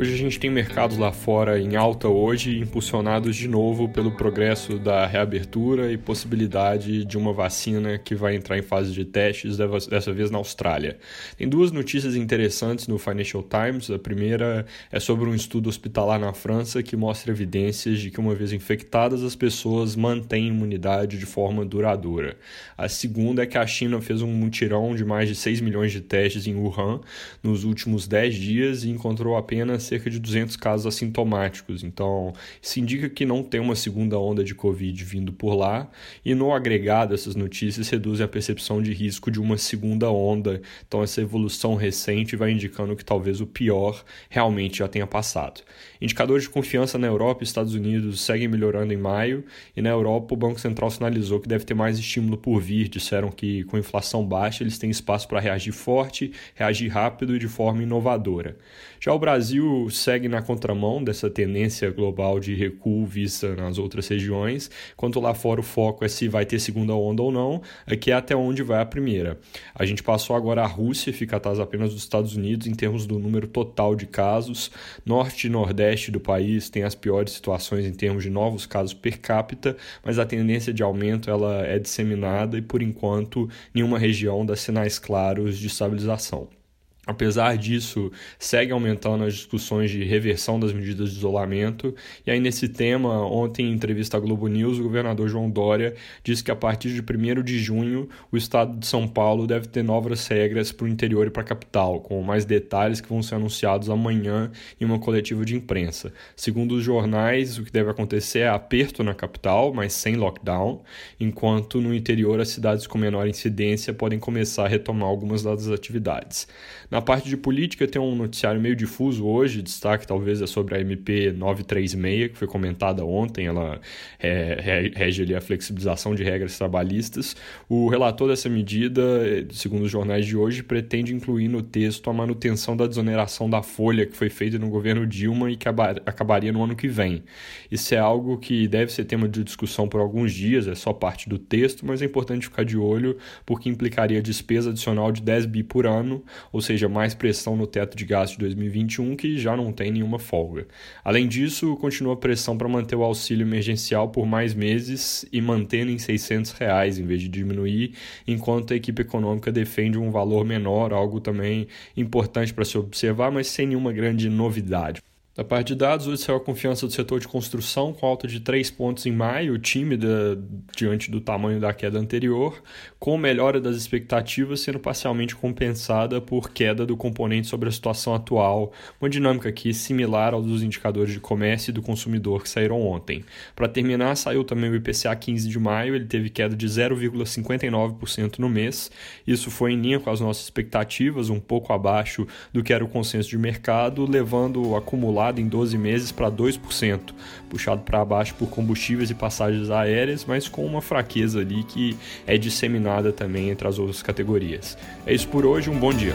Hoje a gente tem mercados lá fora em alta hoje, impulsionados de novo pelo progresso da reabertura e possibilidade de uma vacina que vai entrar em fase de testes, dessa vez na Austrália. Tem duas notícias interessantes no Financial Times. A primeira é sobre um estudo hospitalar na França que mostra evidências de que uma vez infectadas as pessoas mantêm imunidade de forma duradoura. A segunda é que a China fez um mutirão de mais de 6 milhões de testes em Wuhan nos últimos 10 dias e encontrou apenas cerca de 200 casos assintomáticos. Então, isso indica que não tem uma segunda onda de Covid vindo por lá. E no agregado, essas notícias reduzem a percepção de risco de uma segunda onda. Então, essa evolução recente vai indicando que talvez o pior realmente já tenha passado. Indicadores de confiança na Europa e Estados Unidos seguem melhorando em maio. E na Europa, o Banco Central sinalizou que deve ter mais estímulo por vir. Disseram que com inflação baixa, eles têm espaço para reagir forte, reagir rápido e de forma inovadora. Já o Brasil segue na contramão dessa tendência global de recuo vista nas outras regiões, enquanto lá fora o foco é se vai ter segunda onda ou não, aqui é até onde vai a primeira. A gente passou agora a Rússia, fica atrás apenas dos Estados Unidos em termos do número total de casos. Norte e Nordeste do país tem as piores situações em termos de novos casos per capita, mas a tendência de aumento ela é disseminada e por enquanto nenhuma região dá sinais claros de estabilização. Apesar disso, segue aumentando as discussões de reversão das medidas de isolamento. E aí, nesse tema, ontem, em entrevista à Globo News, o governador João Dória disse que a partir de 1 de junho, o estado de São Paulo deve ter novas regras para o interior e para a capital, com mais detalhes que vão ser anunciados amanhã em uma coletiva de imprensa. Segundo os jornais, o que deve acontecer é aperto na capital, mas sem lockdown, enquanto no interior as cidades com menor incidência podem começar a retomar algumas das atividades. Na na parte de política tem um noticiário meio difuso hoje, destaque talvez é sobre a MP 936, que foi comentada ontem, ela é, rege ali a flexibilização de regras trabalhistas. O relator dessa medida, segundo os jornais de hoje, pretende incluir no texto a manutenção da desoneração da folha que foi feita no governo Dilma e que acabaria no ano que vem. Isso é algo que deve ser tema de discussão por alguns dias, é só parte do texto, mas é importante ficar de olho porque implicaria despesa adicional de 10 bi por ano, ou seja, mais pressão no teto de gasto de 2021, que já não tem nenhuma folga. Além disso, continua a pressão para manter o auxílio emergencial por mais meses e mantendo em 600 reais em vez de diminuir, enquanto a equipe econômica defende um valor menor, algo também importante para se observar, mas sem nenhuma grande novidade. Da parte de dados, hoje saiu a confiança do setor de construção com alta de 3 pontos em maio, tímida diante do tamanho da queda anterior, com melhora das expectativas sendo parcialmente compensada por queda do componente sobre a situação atual, uma dinâmica aqui similar aos dos indicadores de comércio e do consumidor que saíram ontem. Para terminar, saiu também o IPCA 15 de maio, ele teve queda de 0,59% no mês. Isso foi em linha com as nossas expectativas, um pouco abaixo do que era o consenso de mercado, levando o acumulado em 12 meses para 2%, puxado para baixo por combustíveis e passagens aéreas, mas com uma fraqueza ali que é disseminada também entre as outras categorias. É isso por hoje, um bom dia.